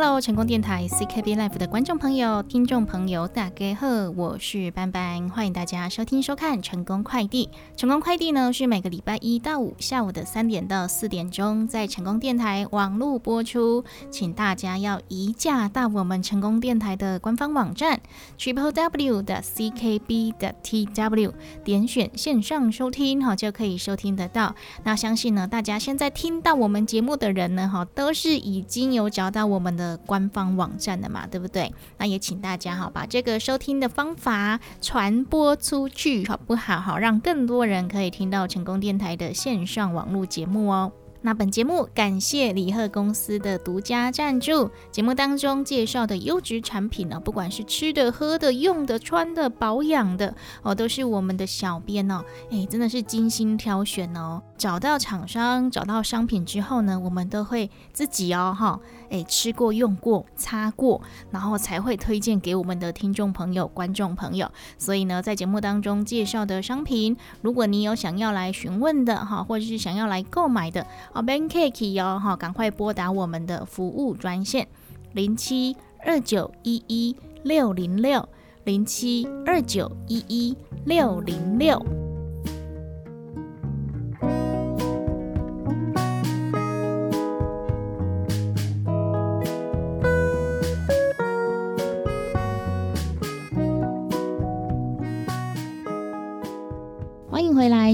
Hello，成功电台 CKB Life 的观众朋友、听众朋友，大家好，我是班班，欢迎大家收听收看成功快递。成功快递呢是每个礼拜一到五下午的三点到四点钟，在成功电台网络播出，请大家要移驾到我们成功电台的官方网站 triple w 的 CKB 的 TW，点选线上收听，哈就可以收听得到。那相信呢，大家现在听到我们节目的人呢，哈都是已经有找到我们。的官方网站的嘛，对不对？那也请大家哈，把这个收听的方法传播出去，好不好？好，让更多人可以听到成功电台的线上网络节目哦。那本节目感谢李贺公司的独家赞助。节目当中介绍的优质产品呢，不管是吃的、喝的、用的、穿的、保养的哦，都是我们的小编哦，哎，真的是精心挑选哦。找到厂商、找到商品之后呢，我们都会自己哦，哈，哎，吃过、用过、擦过，然后才会推荐给我们的听众朋友、观众朋友。所以呢，在节目当中介绍的商品，如果你有想要来询问的哈，或者是想要来购买的。哦，Bankcake 哦，哈，赶快拨打我们的服务专线零七二九一一六零六零七二九一一六零六。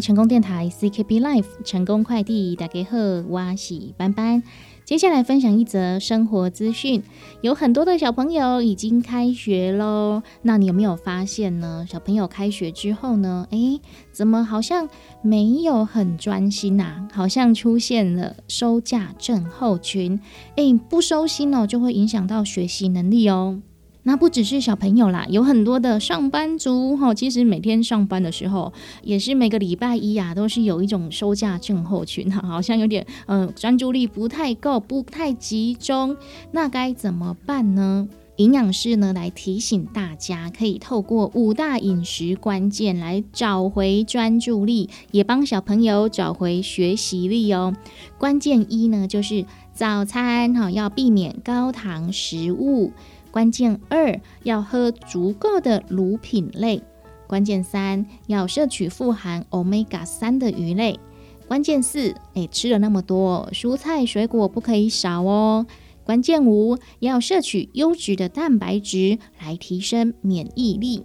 成功电台 CKB Life 成功快递打给贺哇喜班班。接下来分享一则生活资讯，有很多的小朋友已经开学喽。那你有没有发现呢？小朋友开学之后呢？诶，怎么好像没有很专心呐？好像出现了收假症候群。诶，不收心哦，就会影响到学习能力哦。那不只是小朋友啦，有很多的上班族哈，其实每天上班的时候，也是每个礼拜一啊，都是有一种收假症候群哈，好像有点呃专注力不太够，不太集中，那该怎么办呢？营养师呢来提醒大家，可以透过五大饮食关键来找回专注力，也帮小朋友找回学习力哦。关键一呢，就是早餐哈要避免高糖食物。关键二要喝足够的乳品类，关键三要摄取富含 omega 三的鱼类，关键四诶吃了那么多蔬菜水果不可以少哦，关键五要摄取优质的蛋白质来提升免疫力。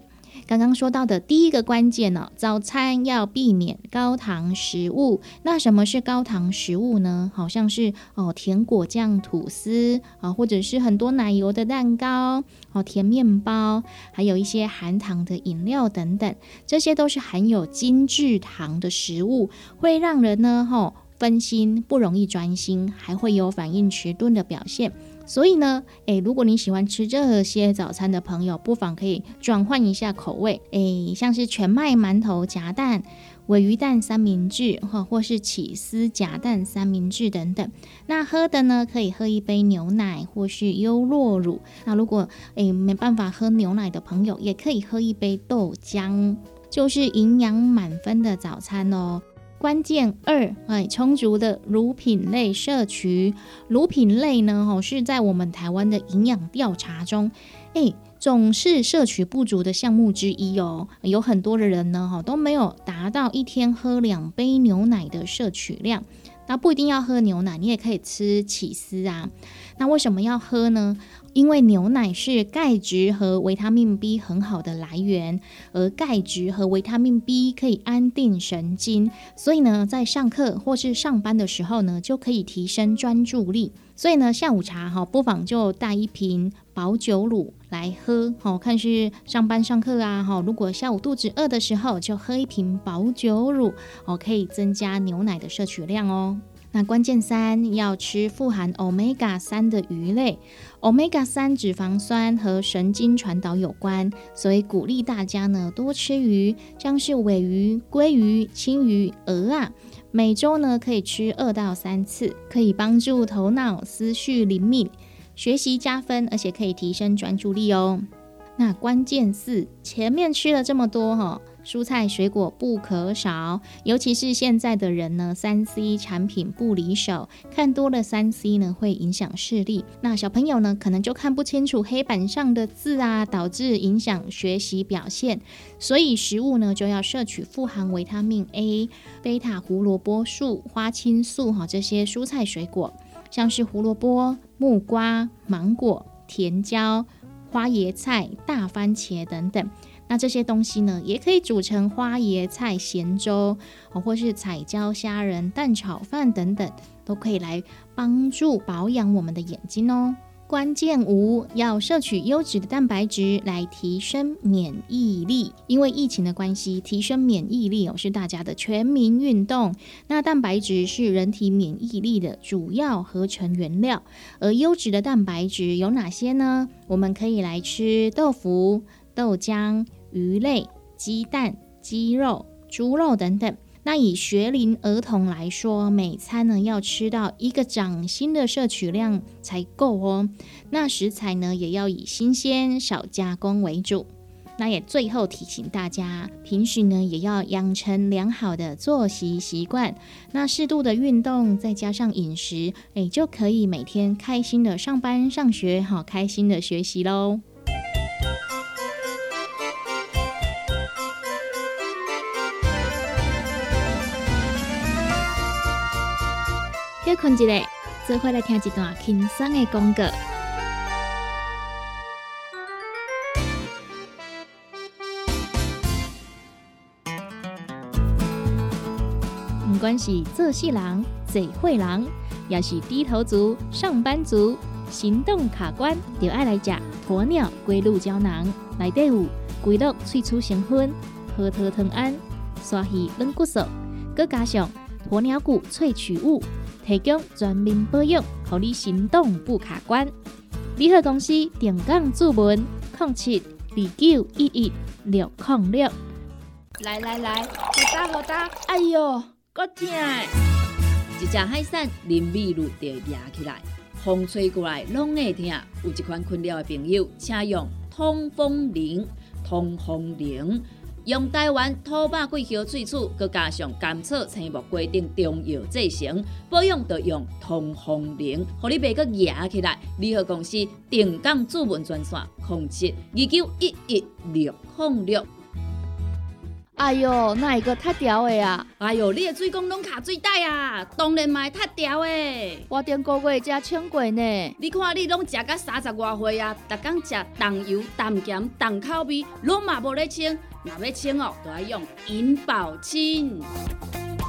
刚刚说到的第一个关键呢，早餐要避免高糖食物。那什么是高糖食物呢？好像是哦，甜果酱吐司啊，或者是很多奶油的蛋糕哦，甜面包，还有一些含糖的饮料等等，这些都是含有精制糖的食物，会让人呢吼分心，不容易专心，还会有反应迟钝的表现。所以呢，诶，如果你喜欢吃这些早餐的朋友，不妨可以转换一下口味，诶，像是全麦馒头夹蛋、尾鱼蛋三明治，或或是起司夹蛋三明治等等。那喝的呢，可以喝一杯牛奶或是优酪乳。那如果诶没办法喝牛奶的朋友，也可以喝一杯豆浆，就是营养满分的早餐哦。关键二，哎，充足的乳品类摄取。乳品类呢，吼是在我们台湾的营养调查中，哎，总是摄取不足的项目之一哦。有很多的人呢，哈都没有达到一天喝两杯牛奶的摄取量。那不一定要喝牛奶，你也可以吃起司啊。那为什么要喝呢？因为牛奶是钙质和维他命 B 很好的来源，而钙质和维他命 B 可以安定神经，所以呢，在上课或是上班的时候呢，就可以提升专注力。所以呢，下午茶哈，不妨就带一瓶保酒乳来喝，好看是上班上课啊，哈，如果下午肚子饿的时候，就喝一瓶保酒乳，哦，可以增加牛奶的摄取量哦。那关键三要吃富含 omega 三的鱼类，omega 三脂肪酸和神经传导有关，所以鼓励大家呢多吃鱼，像是尾鱼、鲑鱼、青鱼、鹅啊，每周呢可以吃二到三次，可以帮助头脑思绪灵敏，学习加分，而且可以提升专注力哦。那关键四前面吃了这么多哈。蔬菜水果不可少，尤其是现在的人呢，三 C 产品不离手，看多了三 C 呢会影响视力。那小朋友呢，可能就看不清楚黑板上的字啊，导致影响学习表现。所以食物呢，就要摄取富含维他命 A、贝塔胡萝卜素、花青素哈这些蔬菜水果，像是胡萝卜、木瓜、芒果、甜椒。花椰菜、大番茄等等，那这些东西呢，也可以煮成花椰菜咸粥，哦，或是彩椒虾仁蛋炒饭等等，都可以来帮助保养我们的眼睛哦。关键五要摄取优质的蛋白质来提升免疫力，因为疫情的关系，提升免疫力哦是大家的全民运动。那蛋白质是人体免疫力的主要合成原料，而优质的蛋白质有哪些呢？我们可以来吃豆腐、豆浆、鱼类、鸡蛋、鸡肉、猪肉等等。那以学龄儿童来说，每餐呢要吃到一个掌心的摄取量才够哦。那食材呢也要以新鲜、少加工为主。那也最后提醒大家，平时呢也要养成良好的作息习惯。那适度的运动，再加上饮食，哎，就可以每天开心的上班、上学，好开心的学习喽。困一下，做伙来听一段轻松的广告。不管是做事人、嘴会人，也是低头族、上班族，行动卡关，就爱来食鸵鸟龟鹿胶囊。内底有龟鹿萃取成分，核桃藤胺、刷鱼软骨素，佮加上鸵鸟骨萃取物。提供全面保养，让你行动不卡关。联合公司定岗注文：零七二九一一六零六。来来来，好打好打！哎哟，够痛！一只海扇淋雨露就压起来，风吹过来拢会痛。有一款困扰的朋友，请用通风铃，通风铃。用台湾土八桂花萃取，佮加上甘草、青木、规定中药制成，保养要用通风灵，互你袂佮压起来。联合公司定岗主文专线：控制二九一一六零六。哎哟，那一个太屌的啊！哎哟，你的嘴讲拢卡水袋啊！当然嘛太屌的。我顶个月才称过呢。你看你拢食到三十外岁啊，逐工食重油、重咸、重口味，拢嘛无咧称。若要清哦，都要用银保清。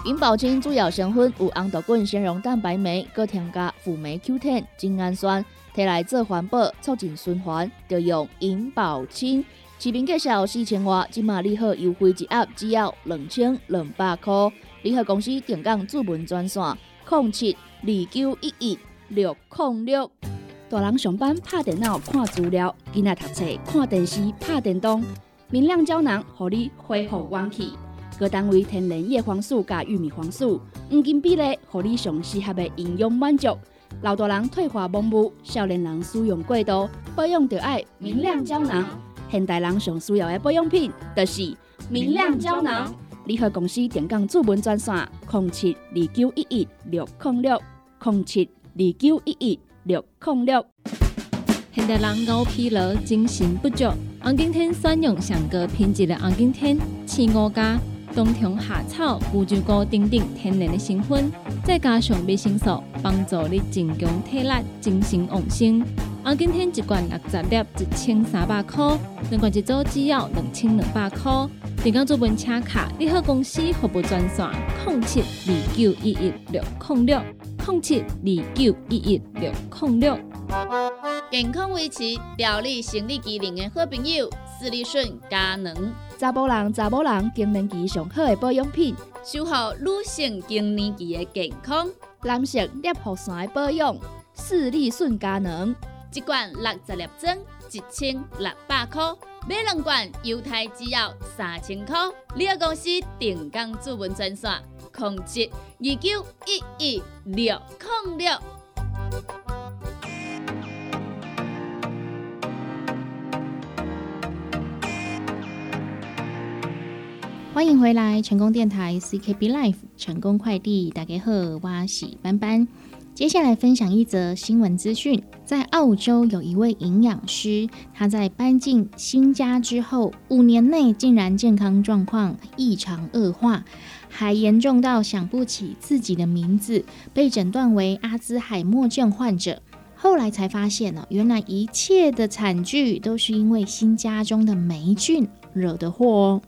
银保清主要成分有红豆根、纤溶蛋白酶，搁添加辅酶 Q10、精氨酸，摕来做环保、促进循环，就用银保清。市面介绍四千瓦，今马利好优惠一盒只要两千两百块。利好公司定岗主文专线：零七二九一一六零六。大人上班拍电脑看资料，囡仔读册看电视拍电动。明亮胶囊，合你恢复元气。各单位天然叶黄素加玉米黄素，黄金比例，合你上适合的营养满足。老大人退化盲目，少年人使用过度，保养就要明亮胶囊。现代人上需要的保养品，就是明亮胶囊。联合公司电讲主文专线：零七二九一一六零六零七二九一一六零六。现代人熬疲劳，精神不足。红景天选用上个品质的红景天，青五加冬虫夏草、乌鸡菇等等天然的成分，再加上维生素，帮助你增强体力、精神旺盛。红景天一罐六十粒，一千三百块；两罐一组，只要两千两百块。订购做本车卡，联合公司服务专线：零七二九一一六零六零七二九一一六零六。健康维持、调理生理机能的好朋友——斯利顺佳能。查甫人、查某人更年期上好的保养品，守护女性更年期的健康。男性尿酸的保养，斯利顺佳能。一罐六十粒装，一千六百块；买两罐，犹太只要三千块。你个公司定岗主文专线：控制二九一一六零六。欢迎回来，成功电台 CKB Life 成功快递打给贺哇喜班班。接下来分享一则新闻资讯，在澳洲有一位营养师，他在搬进新家之后，五年内竟然健康状况异常恶化，还严重到想不起自己的名字，被诊断为阿兹海默症患者。后来才发现呢，原来一切的惨剧都是因为新家中的霉菌惹的祸哦。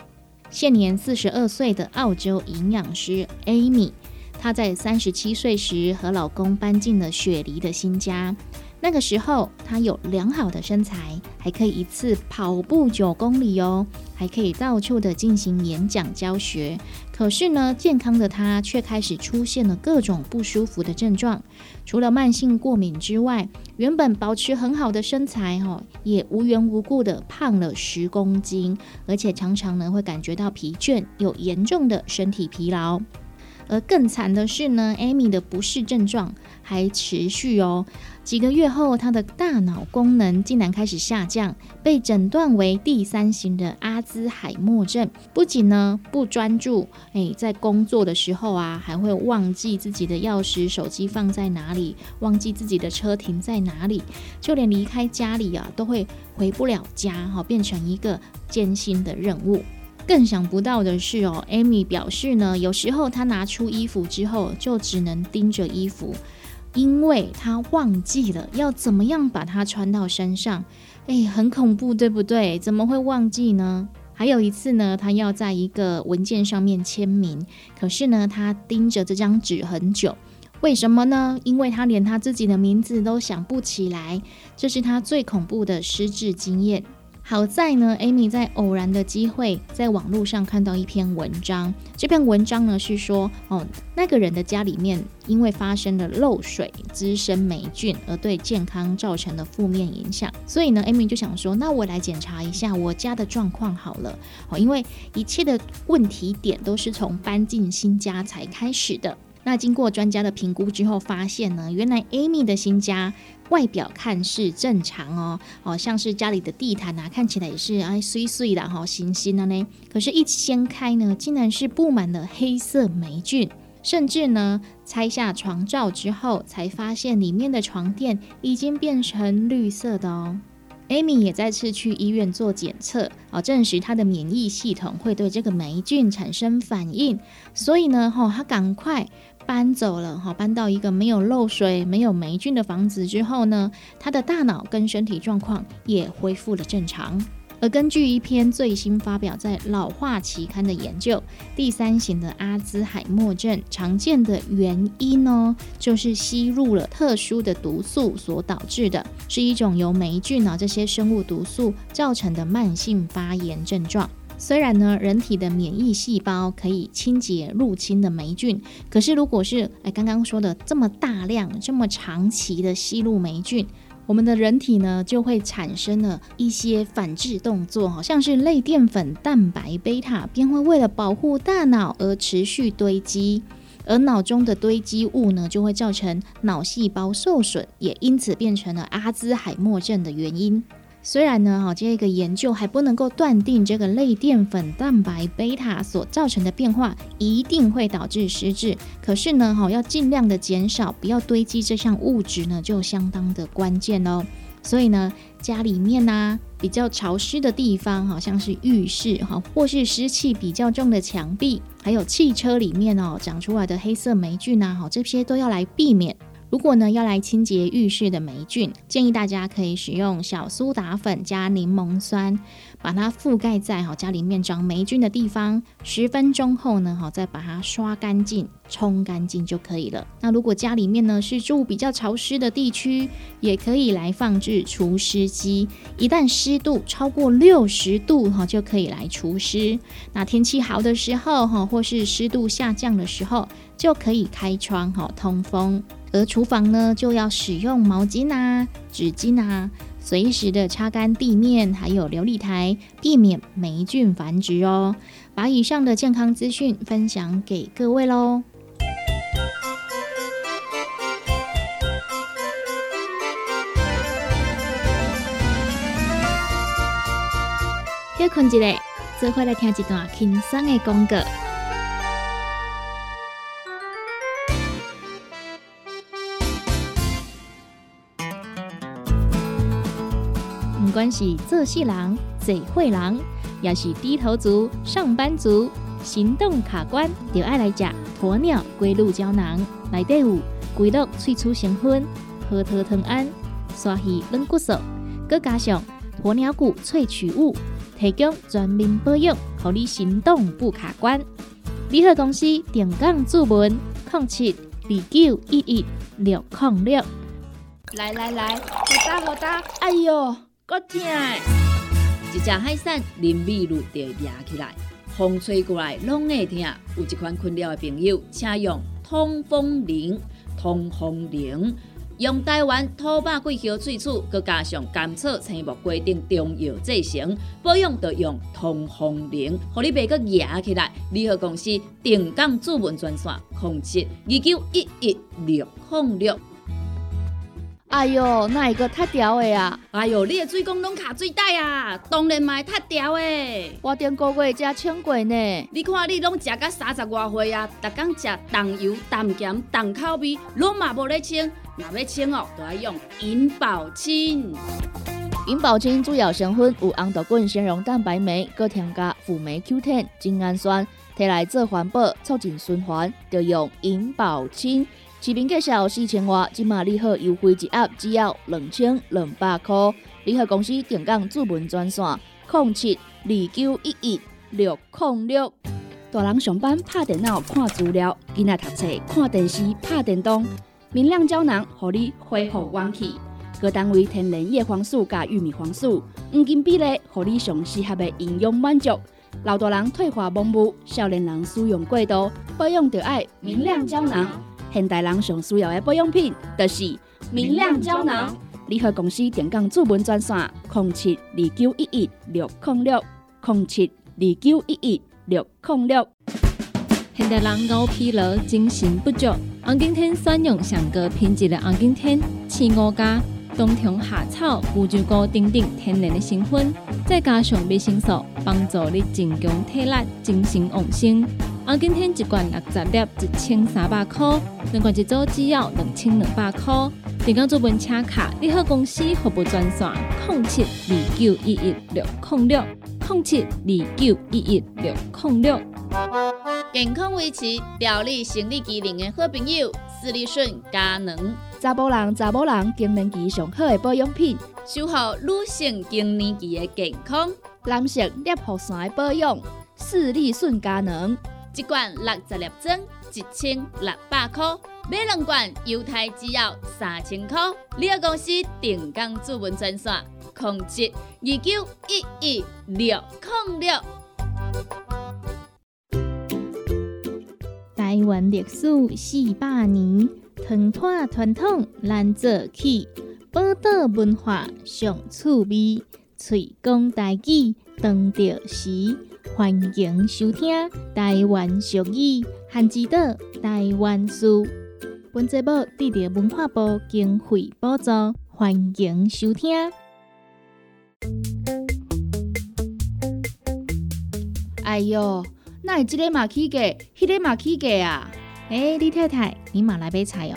现年四十二岁的澳洲营养师 Amy，她在三十七岁时和老公搬进了雪梨的新家。那个时候，她有良好的身材，还可以一次跑步九公里哦，还可以到处的进行演讲教学。可是呢，健康的她却开始出现了各种不舒服的症状。除了慢性过敏之外，原本保持很好的身材哈，也无缘无故的胖了十公斤，而且常常呢会感觉到疲倦，有严重的身体疲劳。而更惨的是呢艾米的不适症状还持续哦。几个月后，他的大脑功能竟然开始下降，被诊断为第三型的阿兹海默症。不仅呢不专注，诶，在工作的时候啊，还会忘记自己的钥匙、手机放在哪里，忘记自己的车停在哪里，就连离开家里啊，都会回不了家，哈，变成一个艰辛的任务。更想不到的是哦，Amy 表示呢，有时候她拿出衣服之后，就只能盯着衣服。因为他忘记了要怎么样把它穿到身上，哎，很恐怖，对不对？怎么会忘记呢？还有一次呢，他要在一个文件上面签名，可是呢，他盯着这张纸很久，为什么呢？因为他连他自己的名字都想不起来，这是他最恐怖的失智经验。好在呢，Amy 在偶然的机会在网络上看到一篇文章。这篇文章呢是说，哦，那个人的家里面因为发生了漏水，滋生霉菌，而对健康造成了负面影响。所以呢，Amy 就想说，那我来检查一下我家的状况好了。哦，因为一切的问题点都是从搬进新家才开始的。那经过专家的评估之后，发现呢，原来 Amy 的新家。外表看似正常哦，哦，像是家里的地毯啊，看起来也是哎碎碎的哈，新新的呢。可是，一掀开呢，竟然是布满了黑色霉菌，甚至呢，拆下床罩之后，才发现里面的床垫已经变成绿色的哦。Amy 也再次去医院做检测，哦，证实她的免疫系统会对这个霉菌产生反应，所以呢，哈，她赶快。搬走了哈，搬到一个没有漏水、没有霉菌的房子之后呢，他的大脑跟身体状况也恢复了正常。而根据一篇最新发表在《老化期刊》的研究，第三型的阿兹海默症常见的原因呢，就是吸入了特殊的毒素所导致的，是一种由霉菌啊这些生物毒素造成的慢性发炎症状。虽然呢，人体的免疫细胞可以清洁入侵的霉菌，可是如果是哎刚刚说的这么大量、这么长期的吸入霉菌，我们的人体呢就会产生了一些反制动作，好像是类淀粉蛋白贝塔便会为了保护大脑而持续堆积，而脑中的堆积物呢就会造成脑细胞受损，也因此变成了阿兹海默症的原因。虽然呢，哈，这个研究还不能够断定这个类淀粉蛋白贝塔所造成的变化一定会导致失智，可是呢，哈，要尽量的减少，不要堆积这项物质呢，就相当的关键哦。所以呢，家里面呢比较潮湿的地方，好像是浴室哈，或是湿气比较重的墙壁，还有汽车里面哦长出来的黑色霉菌啊，哈，这些都要来避免。如果呢要来清洁浴室的霉菌，建议大家可以使用小苏打粉加柠檬酸，把它覆盖在哈家里面长霉菌的地方，十分钟后呢，哈再把它刷干净、冲干净就可以了。那如果家里面呢是住比较潮湿的地区，也可以来放置除湿机，一旦湿度超过六十度哈，就可以来除湿。那天气好的时候哈，或是湿度下降的时候，就可以开窗哈通风。而厨房呢，就要使用毛巾啊、纸巾啊，随时的擦干地面，还有琉璃台，避免霉菌繁殖哦。把以上的健康资讯分享给各位喽。休困一下，做伙来听一段轻松的广告。不管是做事人、嘴会人，也是低头族、上班族，行动卡关，就爱来食鸵鸟龟鹿胶囊。内底有龟鹿萃取成分、核桃藤胺、刷鱼软骨素，佮加上鸵鸟骨萃取物，提供全面保养，让你行动不卡关。联合公司定岗注文：零七二九一一六零六。来来来，好打好打，哎哟！够痛！一只海扇淋雨露就压起来，风吹过来拢会痛。有一款困扰的朋友，请用通风铃。通风铃用台湾土八桂叶萃取，佮加上甘草、青木规定中药制成，保养要用通风铃，互你袂佮压起来。联合公司定岗主文专线：控制二九一一六零六。哎哟，那一个太屌的啊！哎哟，你的水工拢卡水袋啊，当然嘛太屌的。我顶个月才称过呢。你看你拢食到三十外岁啊，逐天食重油、重咸、重口味，拢嘛无咧称。若要称哦，就要用银保清。银保清主要成分有红豆滚、纤溶蛋白酶，搁添加辅酶 Q10、精氨酸，摕来做环保、促进循环，就用银保清。市面介绍四千瓦，今马利好优惠一盒只要两千两百块。利好公司定岗主文专线：零七二九一一六零六。大人上班拍电脑看资料，囡仔读册看电视拍电动。明亮胶囊，互你恢复元气。各单位天然叶黄素加玉米黄素，黄金比例，互你上适合的营养满足。老大人退化盲目，少年人使用过度，保养就要明亮胶囊。现代人上需要的保养品，就是明亮胶囊。联合公司电讲主文专线：零七二九一一六零六零七二九一一六零六。现代人熬疲劳，精神不足。红景天选用上个品质的红景天，四五加冬虫夏草、乌鸡菇等等天然的成分，再加上维生素，帮助你增强体力、精神旺盛。红景天一罐六十粒，一千三百块；两罐一组，只要两千两百块。订购做文车卡，你好公司服务专线：零七二九一一六零六零七二九一一六零六。健康维持、调理生理机能的好朋友——斯利顺佳能。查甫人、查某人更年期上好的保养品，守护女性更年期的健康。男性尿酸的保养，斯利顺佳能。一罐六十粒装，一千六百块；买两罐，犹太只要三千块。你个公司定岗主文专线：控制二九一一六零六。台湾历史四百年，传统传统难做起，宝岛文化上趣味，推讲大计当着时。欢迎收听《台湾俗语汉字岛台湾书》。本节目得到文化部经费补助，欢迎收听。哎哟，那这个嘛起价，迄个嘛起价啊！哎，李太太，你嘛来买菜哦？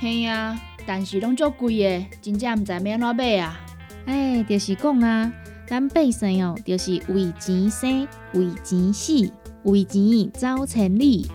嘿呀，但是拢足贵的，真正毋知要安怎买啊！哎，就是讲啊。咱百姓哦，就是为钱生，为钱死，为钱走千里。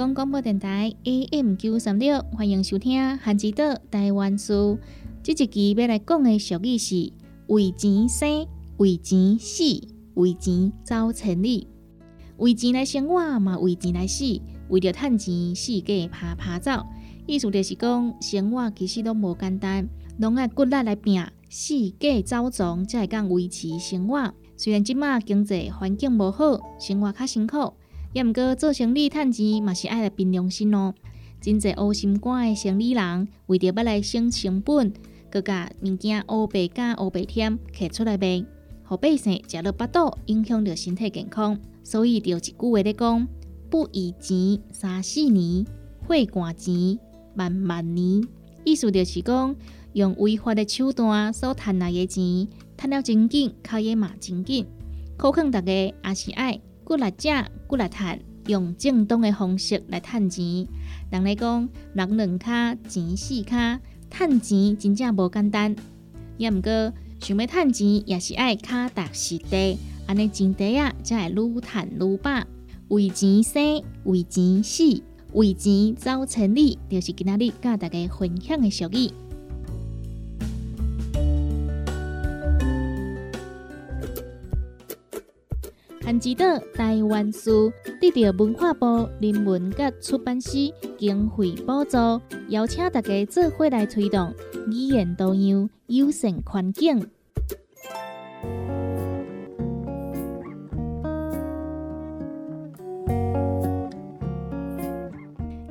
广播电台 AM 九三六，欢迎收听《汉之岛台湾书》。这一期要来讲的俗语是：为钱生，为钱死，为钱走千里。为钱来生活嘛，为钱来死，为着趁钱，世界爬爬走。意思就是讲，生活其实都无简单，拢爱骨力来拼，世界走总才会讲维持生活。虽然即马经济环境无好，生活较辛苦，也毋过做生意趁钱嘛是爱来凭良心哦。真济乌心肝的生意人为着要来省成本，佮甲物件乌白加乌白添摕出来卖，互百姓食了巴肚，影响着身体健康。所以就一句话咧讲：不以钱三四年，会寒钱万万年。意思就是讲，用违法的手段所赚来的钱，赚了真紧，开也嘛真紧。可劝大家也是爱骨力食，骨力赚，用正当的方式来赚钱。人来讲，人两骹，钱四骹，趁钱真正无简单。也毋过，想要趁钱，也是爱脚踏实地，安尼钱地啊，才会愈趁愈饱。为钱生，为钱死，为钱走千里，就是今仔日甲大家分享的俗语。韩之岛台湾书得到文化部人文及出版社经费补助，邀请大家做伙来推动语言多样、友善环境。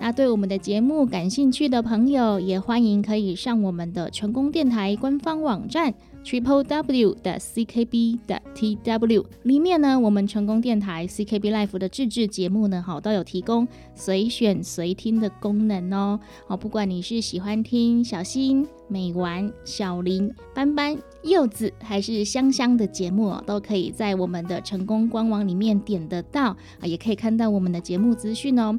那对我们的节目感兴趣的朋友，也欢迎可以上我们的成功电台官方网站 triple w 的 c k b 的 t w 里面呢，我们成功电台 c k b life 的自制节目呢，好都有提供随选随听的功能哦。好，不管你是喜欢听小新、美丸、小林、斑斑、柚子，还是香香的节目，都可以在我们的成功官网里面点得到啊，也可以看到我们的节目资讯哦。